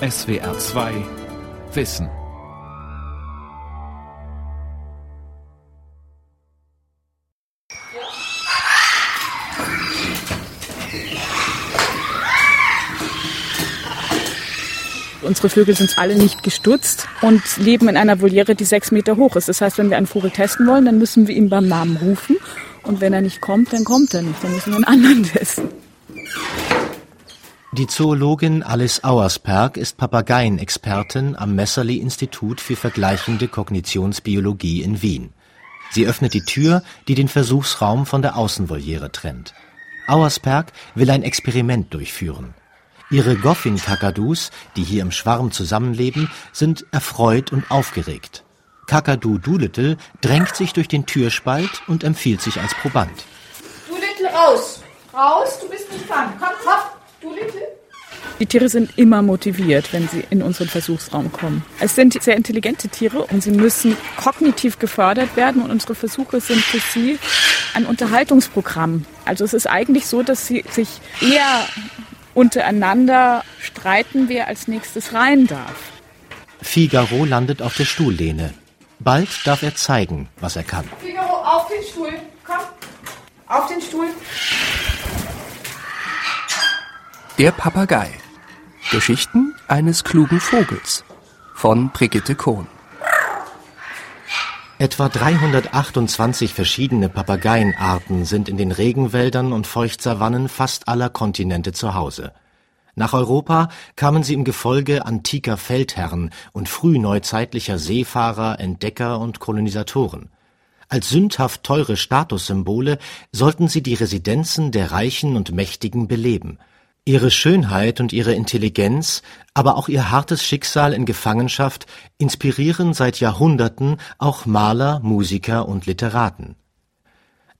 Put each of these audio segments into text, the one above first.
SWR 2 Wissen. Unsere Vögel sind alle nicht gestutzt und leben in einer Voliere, die sechs Meter hoch ist. Das heißt, wenn wir einen Vogel testen wollen, dann müssen wir ihn beim Namen rufen. Und wenn er nicht kommt, dann kommt er nicht. Dann müssen wir einen anderen testen. Die Zoologin Alice Auersperg ist Papageienexpertin am Messerli-Institut für vergleichende Kognitionsbiologie in Wien. Sie öffnet die Tür, die den Versuchsraum von der Außenvoliere trennt. Auersperg will ein Experiment durchführen. Ihre Goffin-Kakadus, die hier im Schwarm zusammenleben, sind erfreut und aufgeregt. Kakadu Doolittle drängt sich durch den Türspalt und empfiehlt sich als Proband. Doolittle raus! Raus, du bist nicht dran. Komm, hopp! Die Tiere sind immer motiviert, wenn sie in unseren Versuchsraum kommen. Es sind sehr intelligente Tiere und sie müssen kognitiv gefördert werden und unsere Versuche sind für sie ein Unterhaltungsprogramm. Also es ist eigentlich so, dass sie sich eher untereinander streiten, wer als nächstes rein darf. Figaro landet auf der Stuhllehne. Bald darf er zeigen, was er kann. Figaro, auf den Stuhl. Komm, auf den Stuhl. Der Papagei. Geschichten eines klugen Vogels von Brigitte Kohn. Etwa 328 verschiedene Papageienarten sind in den Regenwäldern und Feuchtsavannen fast aller Kontinente zu Hause. Nach Europa kamen sie im Gefolge antiker Feldherren und frühneuzeitlicher Seefahrer, Entdecker und Kolonisatoren. Als sündhaft teure Statussymbole sollten sie die Residenzen der Reichen und Mächtigen beleben – Ihre Schönheit und ihre Intelligenz, aber auch ihr hartes Schicksal in Gefangenschaft inspirieren seit Jahrhunderten auch Maler, Musiker und Literaten.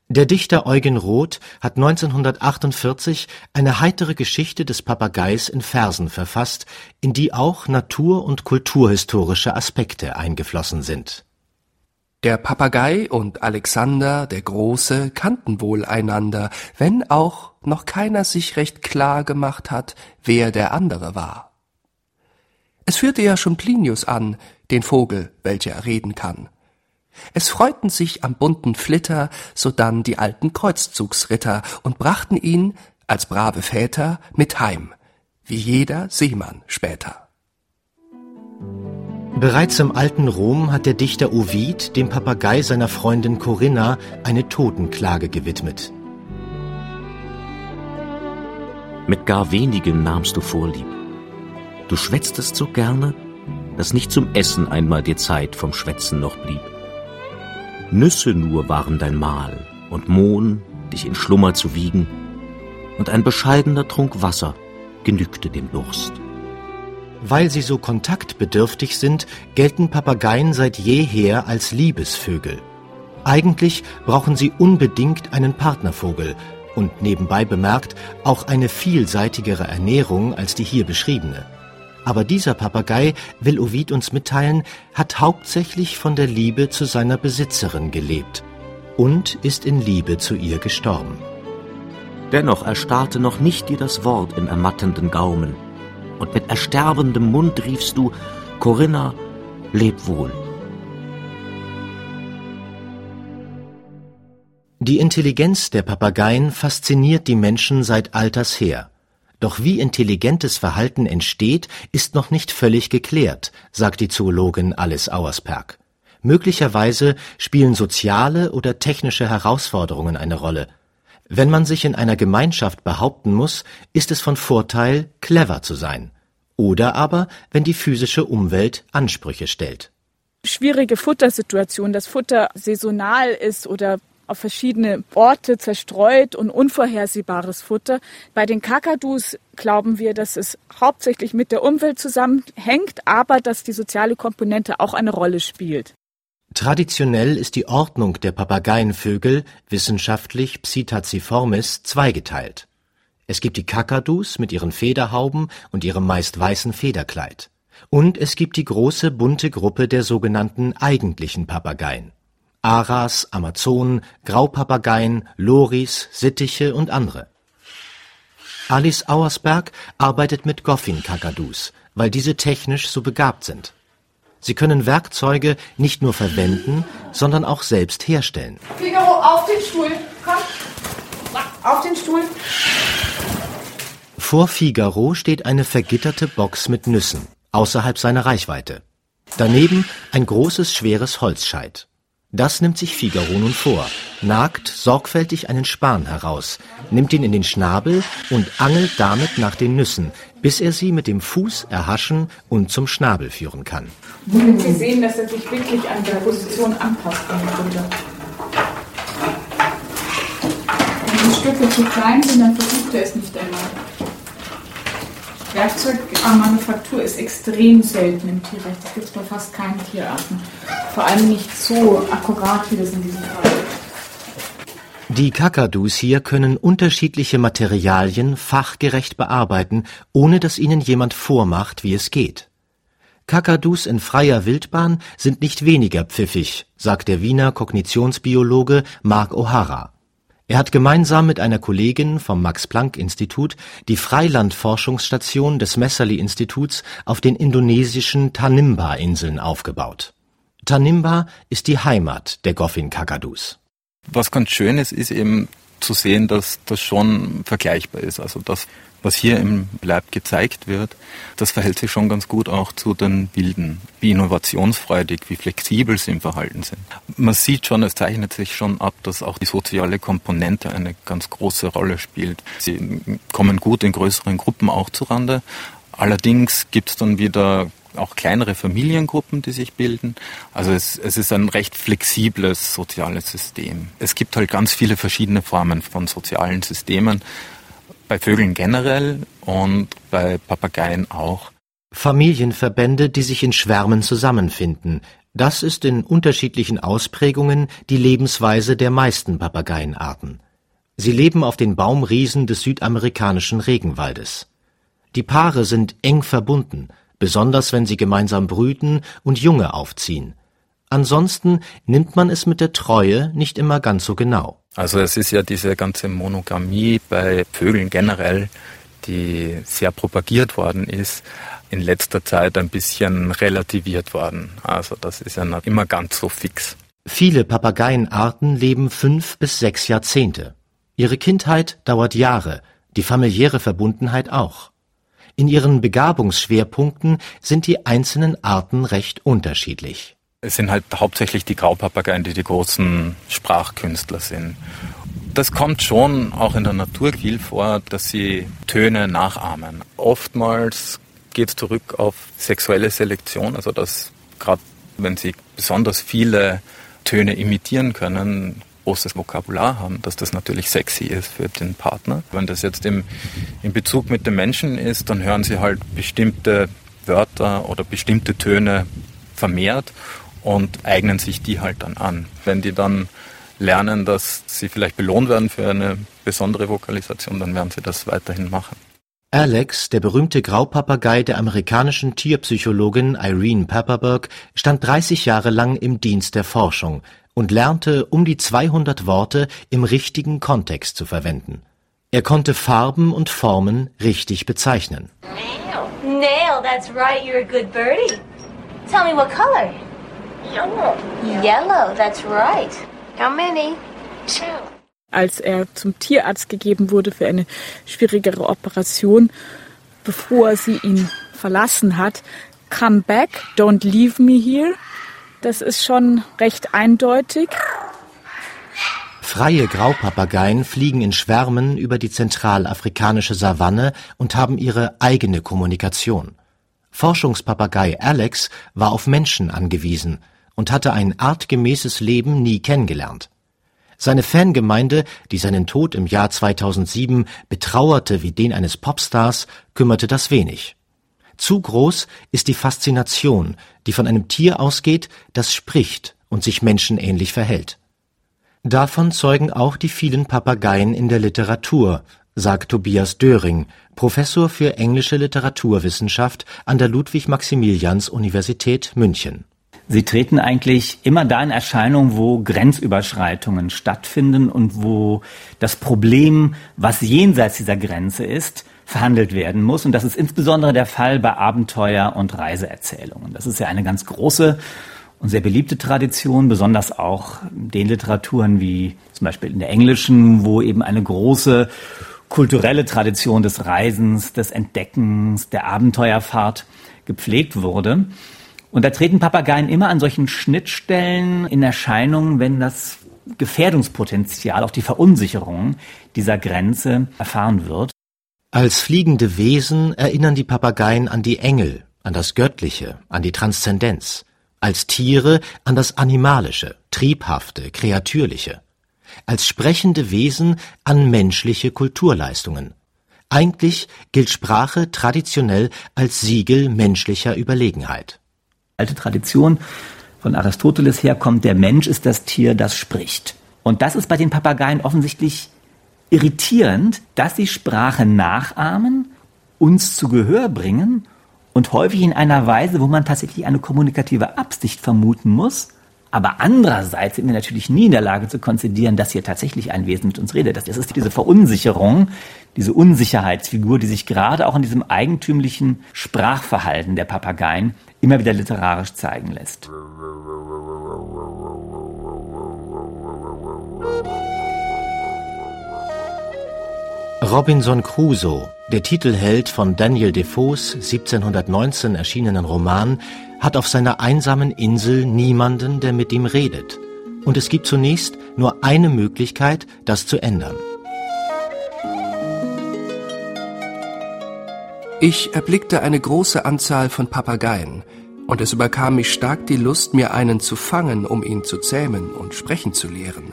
Der Dichter Eugen Roth hat 1948 eine heitere Geschichte des Papageis in Versen verfasst, in die auch natur- und kulturhistorische Aspekte eingeflossen sind der Papagei und Alexander der Große kannten wohl einander, wenn auch noch keiner sich recht klar gemacht hat, wer der andere war. Es führte ja schon Plinius an, den Vogel, welcher er reden kann. Es freuten sich am bunten Flitter sodann die alten Kreuzzugsritter und brachten ihn, als brave Väter, mit heim, wie jeder Seemann später. Bereits im alten Rom hat der Dichter Ovid dem Papagei seiner Freundin Corinna eine Totenklage gewidmet. Mit gar wenigen nahmst du Vorlieb. Du schwätztest so gerne, dass nicht zum Essen einmal dir Zeit vom Schwätzen noch blieb. Nüsse nur waren dein Mahl und Mohn, dich in Schlummer zu wiegen, und ein bescheidener Trunk Wasser genügte dem Durst. Weil sie so kontaktbedürftig sind, gelten Papageien seit jeher als Liebesvögel. Eigentlich brauchen sie unbedingt einen Partnervogel und nebenbei bemerkt auch eine vielseitigere Ernährung als die hier beschriebene. Aber dieser Papagei, will Ovid uns mitteilen, hat hauptsächlich von der Liebe zu seiner Besitzerin gelebt und ist in Liebe zu ihr gestorben. Dennoch erstarrte noch nicht dir das Wort im ermattenden Gaumen, und mit ersterbendem Mund riefst du, Corinna, leb wohl. Die Intelligenz der Papageien fasziniert die Menschen seit alters her. Doch wie intelligentes Verhalten entsteht, ist noch nicht völlig geklärt, sagt die Zoologin Alice Auersperg. Möglicherweise spielen soziale oder technische Herausforderungen eine Rolle. Wenn man sich in einer Gemeinschaft behaupten muss, ist es von Vorteil, clever zu sein. Oder aber, wenn die physische Umwelt Ansprüche stellt. Schwierige Futtersituation, das Futter saisonal ist oder auf verschiedene Orte zerstreut und unvorhersehbares Futter. Bei den Kakadus glauben wir, dass es hauptsächlich mit der Umwelt zusammenhängt, aber dass die soziale Komponente auch eine Rolle spielt. Traditionell ist die Ordnung der Papageienvögel, wissenschaftlich Psittaciformis, zweigeteilt. Es gibt die Kakadus mit ihren Federhauben und ihrem meist weißen Federkleid. Und es gibt die große bunte Gruppe der sogenannten eigentlichen Papageien. Aras, Amazonen, Graupapageien, Loris, Sittiche und andere. Alice Auersberg arbeitet mit Goffin-Kakadus, weil diese technisch so begabt sind. Sie können Werkzeuge nicht nur verwenden, sondern auch selbst herstellen. Figaro, auf den Stuhl. Komm. Auf den Stuhl. Vor Figaro steht eine vergitterte Box mit Nüssen, außerhalb seiner Reichweite. Daneben ein großes, schweres Holzscheit. Das nimmt sich Figaro nun vor, nagt sorgfältig einen Span heraus, nimmt ihn in den Schnabel und angelt damit nach den Nüssen, bis er sie mit dem Fuß erhaschen und zum Schnabel führen kann. Und Sie sehen, dass er sich wirklich an der Position anpasst. Wenn die Stücke zu klein sind, dann versucht er es nicht einmal. Werkzeugmanufaktur ist extrem selten im Tierrecht. Das gibt es bei fast keinen Tierarten. Vor allem nicht so akkurat wie das in diesem Fall. Die Kakadus hier können unterschiedliche Materialien fachgerecht bearbeiten, ohne dass ihnen jemand vormacht, wie es geht. Kakadus in freier Wildbahn sind nicht weniger pfiffig, sagt der Wiener Kognitionsbiologe Mark O'Hara. Er hat gemeinsam mit einer Kollegin vom Max-Planck-Institut die Freilandforschungsstation des Messerli-Instituts auf den indonesischen Tanimbar-Inseln aufgebaut. Tanimbar ist die Heimat der Goffin-Kakadus. Was ganz schön ist, ist eben zu sehen, dass das schon vergleichbar ist. Also das, was hier im Lab gezeigt wird, das verhält sich schon ganz gut auch zu den Wilden, wie innovationsfreudig, wie flexibel sie im Verhalten sind. Man sieht schon, es zeichnet sich schon ab, dass auch die soziale Komponente eine ganz große Rolle spielt. Sie kommen gut in größeren Gruppen auch zurande. Allerdings gibt es dann wieder auch kleinere Familiengruppen, die sich bilden. Also es, es ist ein recht flexibles soziales System. Es gibt halt ganz viele verschiedene Formen von sozialen Systemen, bei Vögeln generell und bei Papageien auch. Familienverbände, die sich in Schwärmen zusammenfinden, das ist in unterschiedlichen Ausprägungen die Lebensweise der meisten Papageienarten. Sie leben auf den Baumriesen des südamerikanischen Regenwaldes. Die Paare sind eng verbunden, besonders wenn sie gemeinsam brüten und Junge aufziehen. Ansonsten nimmt man es mit der Treue nicht immer ganz so genau. Also es ist ja diese ganze Monogamie bei Vögeln generell, die sehr propagiert worden ist, in letzter Zeit ein bisschen relativiert worden. Also das ist ja nicht immer ganz so fix. Viele Papageienarten leben fünf bis sechs Jahrzehnte. Ihre Kindheit dauert Jahre, die familiäre Verbundenheit auch. In ihren Begabungsschwerpunkten sind die einzelnen Arten recht unterschiedlich. Es sind halt hauptsächlich die Graupapageien, die die großen Sprachkünstler sind. Das kommt schon auch in der Natur viel vor, dass sie Töne nachahmen. Oftmals geht es zurück auf sexuelle Selektion, also dass gerade wenn sie besonders viele Töne imitieren können, großes Vokabular haben, dass das natürlich sexy ist für den Partner. Wenn das jetzt im, in Bezug mit dem Menschen ist, dann hören sie halt bestimmte Wörter oder bestimmte Töne vermehrt und eignen sich die halt dann an. Wenn die dann lernen, dass sie vielleicht belohnt werden für eine besondere Vokalisation, dann werden sie das weiterhin machen. Alex, der berühmte Graupapagei der amerikanischen Tierpsychologin Irene Pepperberg, stand 30 Jahre lang im Dienst der Forschung, und lernte um die 200 Worte im richtigen Kontext zu verwenden. Er konnte Farben und Formen richtig bezeichnen. Nail. Nail, that's right, you're a good birdie. Tell me what color? Yellow. Yellow, that's right. How many? Two. Als er zum Tierarzt gegeben wurde für eine schwierigere Operation, bevor sie ihn verlassen hat, come back, don't leave me here, das ist schon recht eindeutig. Freie Graupapageien fliegen in Schwärmen über die zentralafrikanische Savanne und haben ihre eigene Kommunikation. Forschungspapagei Alex war auf Menschen angewiesen und hatte ein artgemäßes Leben nie kennengelernt. Seine Fangemeinde, die seinen Tod im Jahr 2007 betrauerte wie den eines Popstars, kümmerte das wenig. Zu groß ist die Faszination, die von einem Tier ausgeht, das spricht und sich menschenähnlich verhält. Davon zeugen auch die vielen Papageien in der Literatur, sagt Tobias Döring, Professor für englische Literaturwissenschaft an der Ludwig-Maximilians-Universität München. Sie treten eigentlich immer da in Erscheinung, wo Grenzüberschreitungen stattfinden und wo das Problem, was jenseits dieser Grenze ist, verhandelt werden muss. Und das ist insbesondere der Fall bei Abenteuer- und Reiseerzählungen. Das ist ja eine ganz große und sehr beliebte Tradition, besonders auch den Literaturen wie zum Beispiel in der englischen, wo eben eine große kulturelle Tradition des Reisens, des Entdeckens, der Abenteuerfahrt gepflegt wurde. Und da treten Papageien immer an solchen Schnittstellen in Erscheinung, wenn das Gefährdungspotenzial, auch die Verunsicherung dieser Grenze erfahren wird. Als fliegende Wesen erinnern die Papageien an die Engel, an das Göttliche, an die Transzendenz, als Tiere an das Animalische, Triebhafte, Kreatürliche, als sprechende Wesen an menschliche Kulturleistungen. Eigentlich gilt Sprache traditionell als Siegel menschlicher Überlegenheit. Alte Tradition von Aristoteles herkommt, der Mensch ist das Tier, das spricht. Und das ist bei den Papageien offensichtlich irritierend, dass sie Sprache nachahmen, uns zu Gehör bringen und häufig in einer Weise, wo man tatsächlich eine kommunikative Absicht vermuten muss. Aber andererseits sind wir natürlich nie in der Lage zu konzidieren, dass hier tatsächlich ein Wesen mit uns redet. Das ist diese Verunsicherung, diese Unsicherheitsfigur, die sich gerade auch in diesem eigentümlichen Sprachverhalten der Papageien immer wieder literarisch zeigen lässt. Robinson Crusoe, der Titelheld von Daniel Defoes 1719 erschienenen Roman, hat auf seiner einsamen Insel niemanden, der mit ihm redet. Und es gibt zunächst nur eine Möglichkeit, das zu ändern. Ich erblickte eine große Anzahl von Papageien, und es überkam mich stark die Lust, mir einen zu fangen, um ihn zu zähmen und sprechen zu lehren.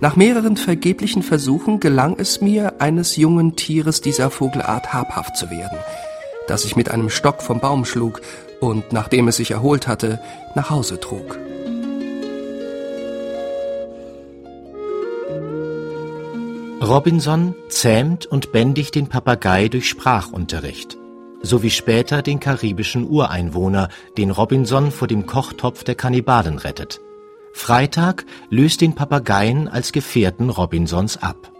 Nach mehreren vergeblichen Versuchen gelang es mir, eines jungen Tieres dieser Vogelart habhaft zu werden, das ich mit einem Stock vom Baum schlug und, nachdem es sich erholt hatte, nach Hause trug. Robinson zähmt und bändigt den Papagei durch Sprachunterricht, so wie später den karibischen Ureinwohner, den Robinson vor dem Kochtopf der Kannibalen rettet. Freitag löst den Papageien als Gefährten Robinsons ab.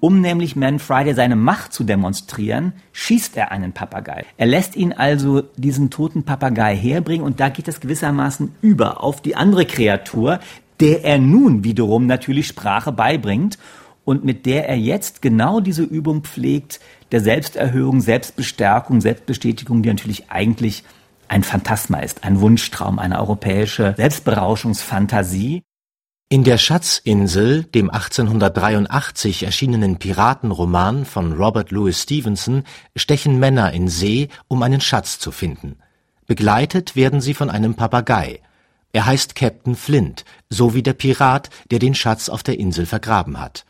Um nämlich Man Friday seine Macht zu demonstrieren, schießt er einen Papagei. Er lässt ihn also diesen toten Papagei herbringen und da geht es gewissermaßen über auf die andere Kreatur, der er nun wiederum natürlich Sprache beibringt und mit der er jetzt genau diese Übung pflegt, der Selbsterhöhung, Selbstbestärkung, Selbstbestätigung, die natürlich eigentlich ein Phantasma ist, ein Wunschtraum, eine europäische Selbstberauschungsfantasie. In der Schatzinsel, dem 1883 erschienenen Piratenroman von Robert Louis Stevenson, stechen Männer in See, um einen Schatz zu finden. Begleitet werden sie von einem Papagei. Er heißt Captain Flint, so wie der Pirat, der den Schatz auf der Insel vergraben hat.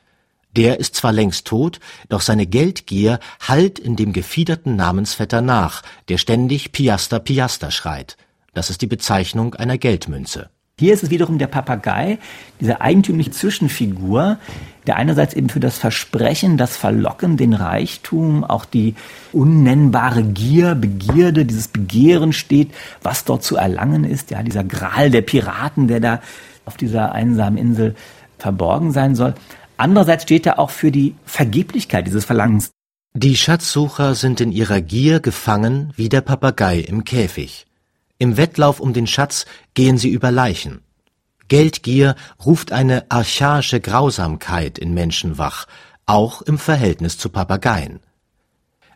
Der ist zwar längst tot, doch seine Geldgier hallt in dem gefiederten Namensvetter nach, der ständig Piaster Piaster schreit. Das ist die Bezeichnung einer Geldmünze. Hier ist es wiederum der Papagei, diese eigentümliche Zwischenfigur, der einerseits eben für das Versprechen, das Verlocken, den Reichtum, auch die unnennbare Gier, Begierde, dieses Begehren steht, was dort zu erlangen ist, ja, dieser Gral der Piraten, der da auf dieser einsamen Insel verborgen sein soll. Andererseits steht er auch für die Vergeblichkeit dieses Verlangens. Die Schatzsucher sind in ihrer Gier gefangen wie der Papagei im Käfig. Im Wettlauf um den Schatz gehen sie über Leichen. Geldgier ruft eine archaische Grausamkeit in Menschen wach, auch im Verhältnis zu Papageien.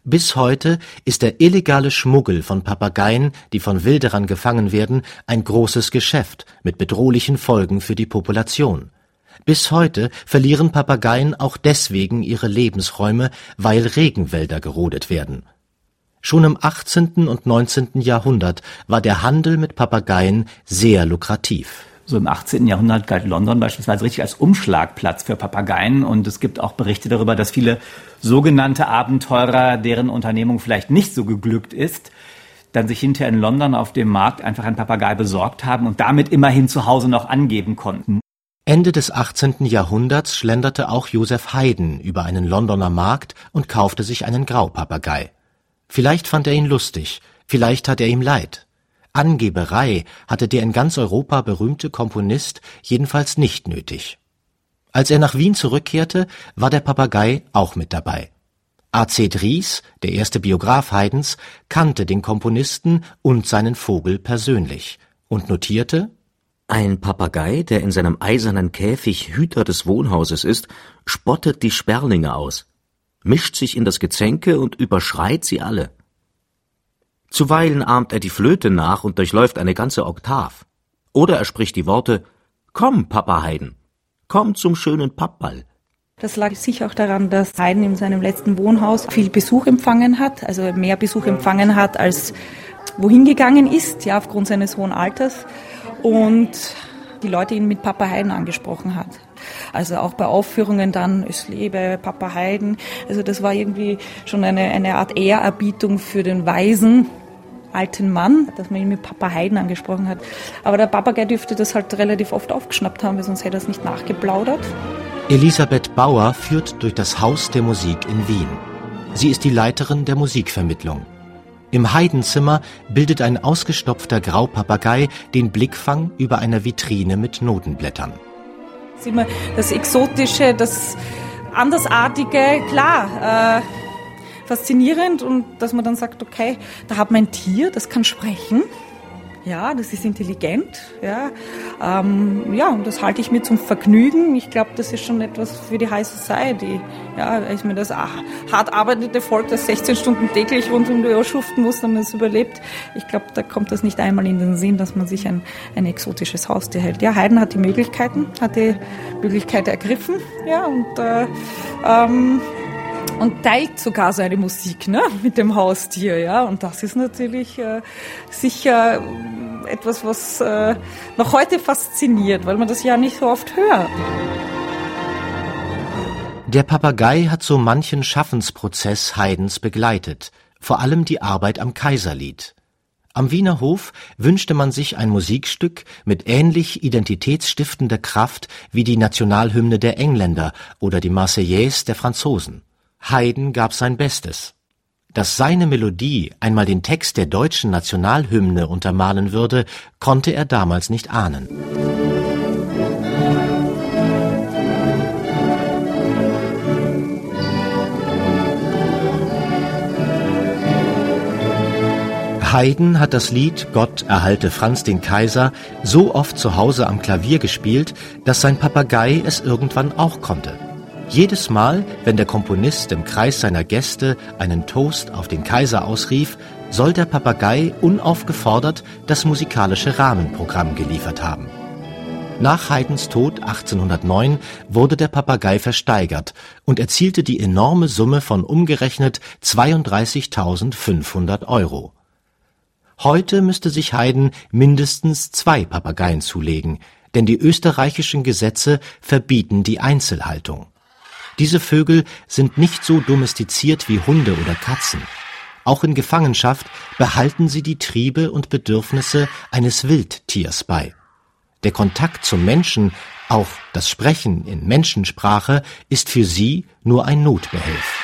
Bis heute ist der illegale Schmuggel von Papageien, die von Wilderern gefangen werden, ein großes Geschäft mit bedrohlichen Folgen für die Population. Bis heute verlieren Papageien auch deswegen ihre Lebensräume, weil Regenwälder gerodet werden. Schon im 18. und 19. Jahrhundert war der Handel mit Papageien sehr lukrativ. So im 18. Jahrhundert galt London beispielsweise richtig als Umschlagplatz für Papageien und es gibt auch Berichte darüber, dass viele sogenannte Abenteurer, deren Unternehmung vielleicht nicht so geglückt ist, dann sich hinterher in London auf dem Markt einfach ein Papagei besorgt haben und damit immerhin zu Hause noch angeben konnten. Ende des 18. Jahrhunderts schlenderte auch Joseph Haydn über einen Londoner Markt und kaufte sich einen Graupapagei. Vielleicht fand er ihn lustig, vielleicht tat er ihm leid. Angeberei hatte der in ganz Europa berühmte Komponist jedenfalls nicht nötig. Als er nach Wien zurückkehrte, war der Papagei auch mit dabei. A.C. Dries, der erste Biograf Haydns, kannte den Komponisten und seinen Vogel persönlich und notierte Ein Papagei, der in seinem eisernen Käfig Hüter des Wohnhauses ist, spottet die Sperlinge aus, mischt sich in das Gezänke und überschreit sie alle. Zuweilen ahmt er die Flöte nach und durchläuft eine ganze Oktav. Oder er spricht die Worte Komm, Papa Haydn, komm zum schönen Pappball. Das lag sicher auch daran, dass Haydn in seinem letzten Wohnhaus viel Besuch empfangen hat, also mehr Besuch empfangen hat, als wohin gegangen ist, ja, aufgrund seines hohen Alters. Und die Leute ihn mit Papa Haydn angesprochen hat. Also auch bei Aufführungen dann, es lebe Papa Haydn. Also das war irgendwie schon eine, eine Art Ehrerbietung für den weisen alten Mann, dass man ihn mit Papa Haydn angesprochen hat. Aber der Papagei dürfte das halt relativ oft aufgeschnappt haben, weil sonst hätte er es nicht nachgeplaudert. Elisabeth Bauer führt durch das Haus der Musik in Wien. Sie ist die Leiterin der Musikvermittlung. Im Haydnzimmer bildet ein ausgestopfter Graupapagei den Blickfang über einer Vitrine mit Notenblättern. Ist immer das Exotische, das Andersartige, klar, äh, faszinierend und dass man dann sagt, okay, da hat man ein Tier, das kann sprechen. Ja, das ist intelligent. Ja, ähm, ja, und das halte ich mir zum Vergnügen. Ich glaube, das ist schon etwas für die High Society. Ja, ich meine, das ach, hart arbeitende Volk, das 16 Stunden täglich rund um die Uhr schuften muss, damit es überlebt. Ich glaube, da kommt das nicht einmal in den Sinn, dass man sich ein, ein exotisches Haustier hält. Ja, Haydn hat die Möglichkeiten, hat die Möglichkeit ergriffen. Ja, und äh, ähm, und teilt sogar seine Musik ne, mit dem Haustier. Ja? Und das ist natürlich äh, sicher etwas, was äh, noch heute fasziniert, weil man das ja nicht so oft hört. Der Papagei hat so manchen Schaffensprozess Haydns begleitet, vor allem die Arbeit am Kaiserlied. Am Wiener Hof wünschte man sich ein Musikstück mit ähnlich identitätsstiftender Kraft wie die Nationalhymne der Engländer oder die Marseillaise der Franzosen. Haydn gab sein Bestes. Dass seine Melodie einmal den Text der deutschen Nationalhymne untermalen würde, konnte er damals nicht ahnen. Haydn hat das Lied Gott erhalte Franz den Kaiser so oft zu Hause am Klavier gespielt, dass sein Papagei es irgendwann auch konnte. Jedes Mal, wenn der Komponist im Kreis seiner Gäste einen Toast auf den Kaiser ausrief, soll der Papagei unaufgefordert das musikalische Rahmenprogramm geliefert haben. Nach Haydns Tod 1809 wurde der Papagei versteigert und erzielte die enorme Summe von umgerechnet 32.500 Euro. Heute müsste sich Haydn mindestens zwei Papageien zulegen, denn die österreichischen Gesetze verbieten die Einzelhaltung. Diese Vögel sind nicht so domestiziert wie Hunde oder Katzen. Auch in Gefangenschaft behalten sie die Triebe und Bedürfnisse eines Wildtiers bei. Der Kontakt zum Menschen, auch das Sprechen in Menschensprache, ist für sie nur ein Notbehelf.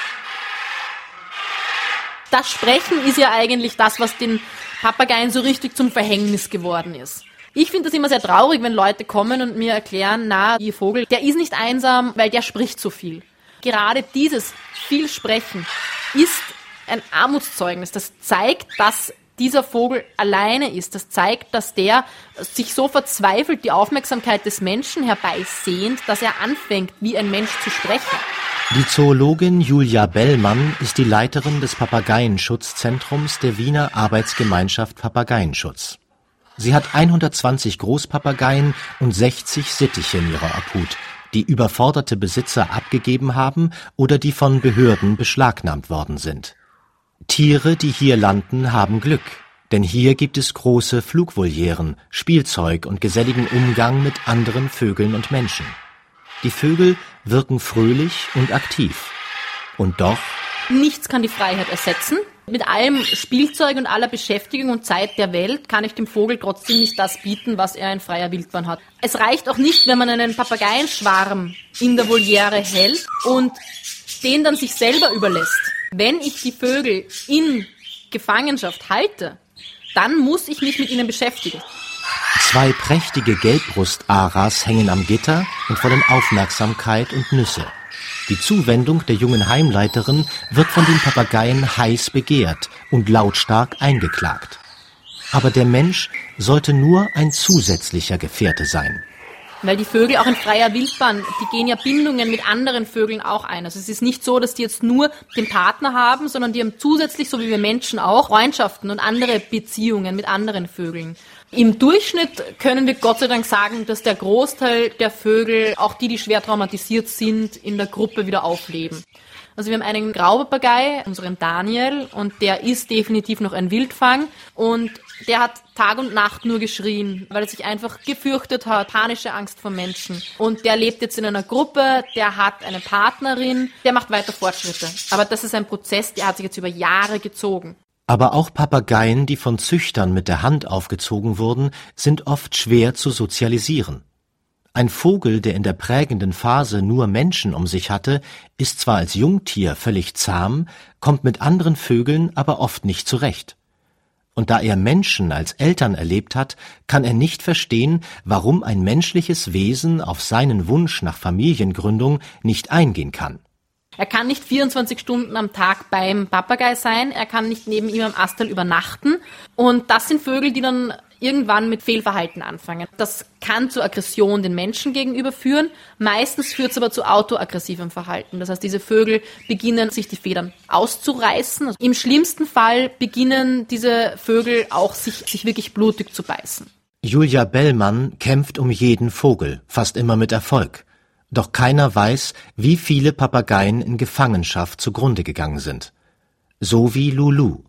Das Sprechen ist ja eigentlich das, was den Papageien so richtig zum Verhängnis geworden ist. Ich finde das immer sehr traurig, wenn Leute kommen und mir erklären, na, ihr Vogel, der ist nicht einsam, weil der spricht so viel. Gerade dieses viel Sprechen ist ein Armutszeugnis. Das zeigt, dass dieser Vogel alleine ist. Das zeigt, dass der sich so verzweifelt die Aufmerksamkeit des Menschen herbeisehnt, dass er anfängt, wie ein Mensch zu sprechen. Die Zoologin Julia Bellmann ist die Leiterin des Papageienschutzzentrums der Wiener Arbeitsgemeinschaft Papageienschutz. Sie hat 120 Großpapageien und 60 Sittiche in ihrer Obhut, die überforderte Besitzer abgegeben haben oder die von Behörden beschlagnahmt worden sind. Tiere, die hier landen, haben Glück, denn hier gibt es große Flugvolieren, Spielzeug und geselligen Umgang mit anderen Vögeln und Menschen. Die Vögel wirken fröhlich und aktiv. Und doch Nichts kann die Freiheit ersetzen. Mit allem Spielzeug und aller Beschäftigung und Zeit der Welt kann ich dem Vogel trotzdem nicht das bieten, was er in freier Wildbahn hat. Es reicht auch nicht, wenn man einen Papageienschwarm in der Voliere hält und den dann sich selber überlässt. Wenn ich die Vögel in Gefangenschaft halte, dann muss ich mich mit ihnen beschäftigen. Zwei prächtige Gelbbrustaras hängen am Gitter und wollen Aufmerksamkeit und Nüsse. Die Zuwendung der jungen Heimleiterin wird von den Papageien heiß begehrt und lautstark eingeklagt. Aber der Mensch sollte nur ein zusätzlicher Gefährte sein. Weil die Vögel auch in freier Wildbahn, die gehen ja Bindungen mit anderen Vögeln auch ein. Also es ist nicht so, dass die jetzt nur den Partner haben, sondern die haben zusätzlich, so wie wir Menschen auch, Freundschaften und andere Beziehungen mit anderen Vögeln. Im Durchschnitt können wir Gott sei Dank sagen, dass der Großteil der Vögel, auch die, die schwer traumatisiert sind, in der Gruppe wieder aufleben. Also wir haben einen Graupapagei, unseren Daniel, und der ist definitiv noch ein Wildfang und der hat Tag und Nacht nur geschrien, weil er sich einfach gefürchtet hat, panische Angst vor Menschen. Und der lebt jetzt in einer Gruppe, der hat eine Partnerin, der macht weiter Fortschritte. Aber das ist ein Prozess, der hat sich jetzt über Jahre gezogen. Aber auch Papageien, die von Züchtern mit der Hand aufgezogen wurden, sind oft schwer zu sozialisieren. Ein Vogel, der in der prägenden Phase nur Menschen um sich hatte, ist zwar als Jungtier völlig zahm, kommt mit anderen Vögeln aber oft nicht zurecht. Und da er Menschen als Eltern erlebt hat, kann er nicht verstehen, warum ein menschliches Wesen auf seinen Wunsch nach Familiengründung nicht eingehen kann. Er kann nicht 24 Stunden am Tag beim Papagei sein, er kann nicht neben ihm am Astal übernachten. Und das sind Vögel, die dann irgendwann mit Fehlverhalten anfangen. Das kann zu Aggression den Menschen gegenüber führen. Meistens führt es aber zu autoaggressivem Verhalten. Das heißt, diese Vögel beginnen sich die Federn auszureißen. Also Im schlimmsten Fall beginnen diese Vögel auch sich, sich wirklich blutig zu beißen. Julia Bellmann kämpft um jeden Vogel, fast immer mit Erfolg. Doch keiner weiß, wie viele Papageien in Gefangenschaft zugrunde gegangen sind. So wie Lulu,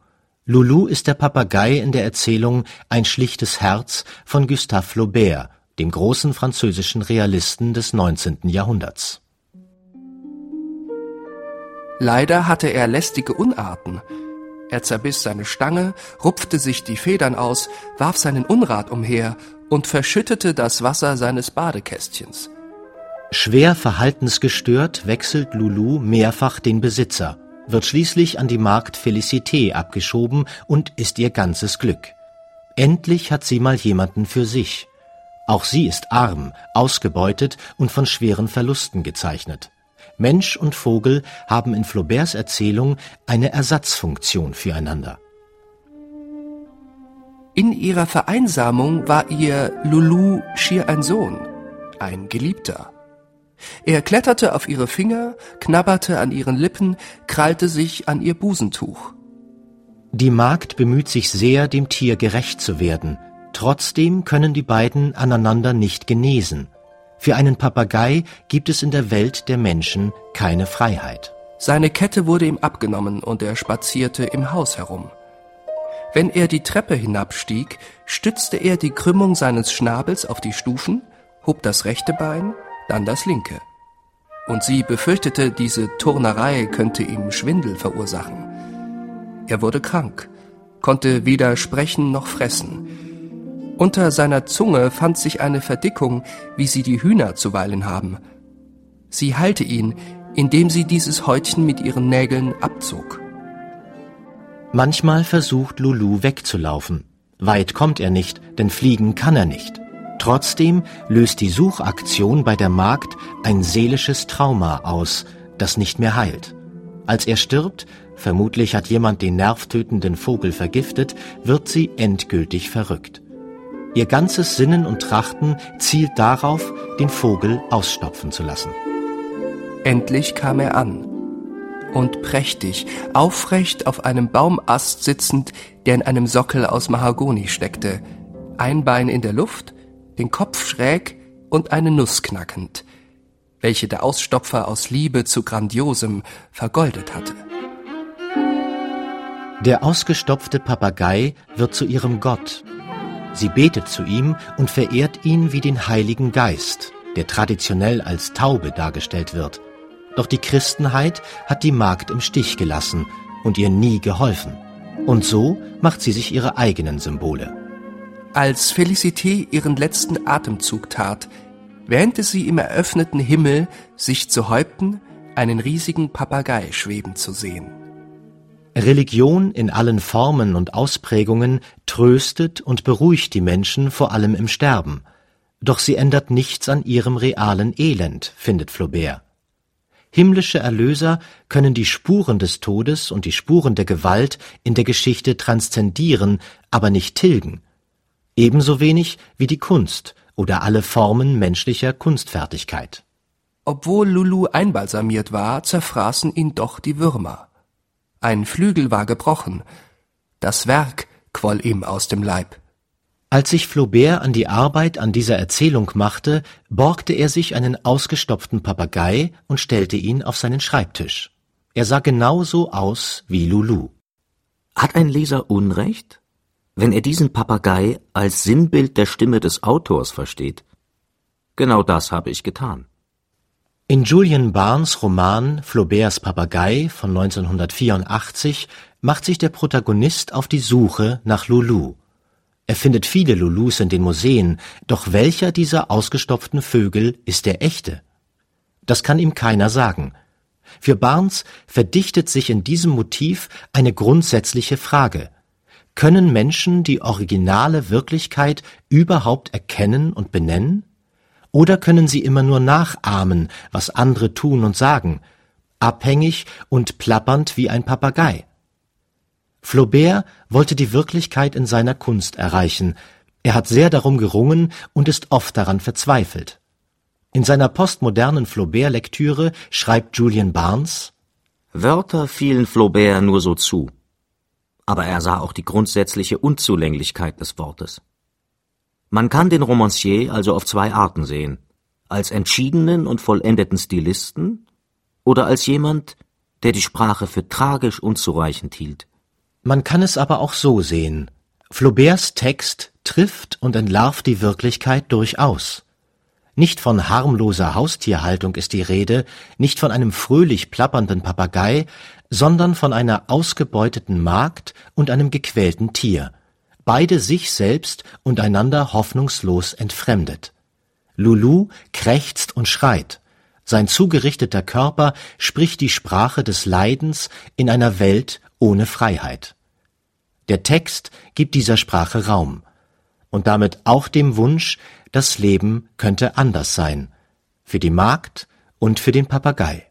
Lulu ist der Papagei in der Erzählung Ein schlichtes Herz von Gustave Flaubert, dem großen französischen Realisten des 19. Jahrhunderts. Leider hatte er lästige Unarten. Er zerbiss seine Stange, rupfte sich die Federn aus, warf seinen Unrat umher und verschüttete das Wasser seines Badekästchens. Schwer verhaltensgestört wechselt Lulu mehrfach den Besitzer wird schließlich an die Magd Felicité abgeschoben und ist ihr ganzes Glück. Endlich hat sie mal jemanden für sich. Auch sie ist arm, ausgebeutet und von schweren Verlusten gezeichnet. Mensch und Vogel haben in Flauberts Erzählung eine Ersatzfunktion füreinander. In ihrer Vereinsamung war ihr Lulu schier ein Sohn, ein Geliebter. Er kletterte auf ihre Finger, knabberte an ihren Lippen, krallte sich an ihr Busentuch. Die Magd bemüht sich sehr, dem Tier gerecht zu werden. Trotzdem können die beiden aneinander nicht genesen. Für einen Papagei gibt es in der Welt der Menschen keine Freiheit. Seine Kette wurde ihm abgenommen und er spazierte im Haus herum. Wenn er die Treppe hinabstieg, stützte er die Krümmung seines Schnabels auf die Stufen, hob das rechte Bein, dann das linke. Und sie befürchtete, diese Turnerei könnte ihm Schwindel verursachen. Er wurde krank, konnte weder sprechen noch fressen. Unter seiner Zunge fand sich eine Verdickung, wie sie die Hühner zuweilen haben. Sie heilte ihn, indem sie dieses Häutchen mit ihren Nägeln abzog. Manchmal versucht Lulu wegzulaufen. Weit kommt er nicht, denn fliegen kann er nicht. Trotzdem löst die Suchaktion bei der Magd ein seelisches Trauma aus, das nicht mehr heilt. Als er stirbt, vermutlich hat jemand den nervtötenden Vogel vergiftet, wird sie endgültig verrückt. Ihr ganzes Sinnen und Trachten zielt darauf, den Vogel ausstopfen zu lassen. Endlich kam er an. Und prächtig, aufrecht auf einem Baumast sitzend, der in einem Sockel aus Mahagoni steckte, ein Bein in der Luft, den Kopf schräg und eine Nuss knackend, welche der Ausstopfer aus Liebe zu Grandiosem vergoldet hatte. Der ausgestopfte Papagei wird zu ihrem Gott. Sie betet zu ihm und verehrt ihn wie den Heiligen Geist, der traditionell als Taube dargestellt wird. Doch die Christenheit hat die Magd im Stich gelassen und ihr nie geholfen. Und so macht sie sich ihre eigenen Symbole. Als Felicité ihren letzten Atemzug tat, wähnte sie im eröffneten Himmel sich zu Häupten einen riesigen Papagei schweben zu sehen. Religion in allen Formen und Ausprägungen tröstet und beruhigt die Menschen vor allem im Sterben, doch sie ändert nichts an ihrem realen Elend, findet Flaubert. Himmlische Erlöser können die Spuren des Todes und die Spuren der Gewalt in der Geschichte transzendieren, aber nicht tilgen. Ebenso wenig wie die Kunst oder alle Formen menschlicher Kunstfertigkeit. Obwohl Lulu einbalsamiert war, zerfraßen ihn doch die Würmer. Ein Flügel war gebrochen, das Werk quoll ihm aus dem Leib. Als sich Flaubert an die Arbeit an dieser Erzählung machte, borgte er sich einen ausgestopften Papagei und stellte ihn auf seinen Schreibtisch. Er sah genauso aus wie Lulu. Hat ein Leser Unrecht, wenn er diesen Papagei als Sinnbild der Stimme des Autors versteht? Genau das habe ich getan. In Julian Barnes Roman Flauberts Papagei von 1984 macht sich der Protagonist auf die Suche nach Lulu. Er findet viele Lulus in den Museen, doch welcher dieser ausgestopften Vögel ist der echte? Das kann ihm keiner sagen. Für Barnes verdichtet sich in diesem Motiv eine grundsätzliche Frage. Können Menschen die originale Wirklichkeit überhaupt erkennen und benennen? Oder können sie immer nur nachahmen, was andere tun und sagen, abhängig und plappernd wie ein Papagei? Flaubert wollte die Wirklichkeit in seiner Kunst erreichen, er hat sehr darum gerungen und ist oft daran verzweifelt. In seiner postmodernen Flaubert-Lektüre schreibt Julian Barnes Wörter fielen Flaubert nur so zu, aber er sah auch die grundsätzliche Unzulänglichkeit des Wortes. Man kann den Romancier also auf zwei Arten sehen, als entschiedenen und vollendeten Stilisten oder als jemand, der die Sprache für tragisch unzureichend hielt. Man kann es aber auch so sehen. Flauberts Text trifft und entlarvt die Wirklichkeit durchaus. Nicht von harmloser Haustierhaltung ist die Rede, nicht von einem fröhlich plappernden Papagei, sondern von einer ausgebeuteten Magd und einem gequälten Tier, beide sich selbst und einander hoffnungslos entfremdet. Lulu krächzt und schreit, sein zugerichteter Körper spricht die Sprache des Leidens in einer Welt ohne Freiheit. Der Text gibt dieser Sprache Raum und damit auch dem Wunsch, das Leben könnte anders sein, für die Magd und für den Papagei.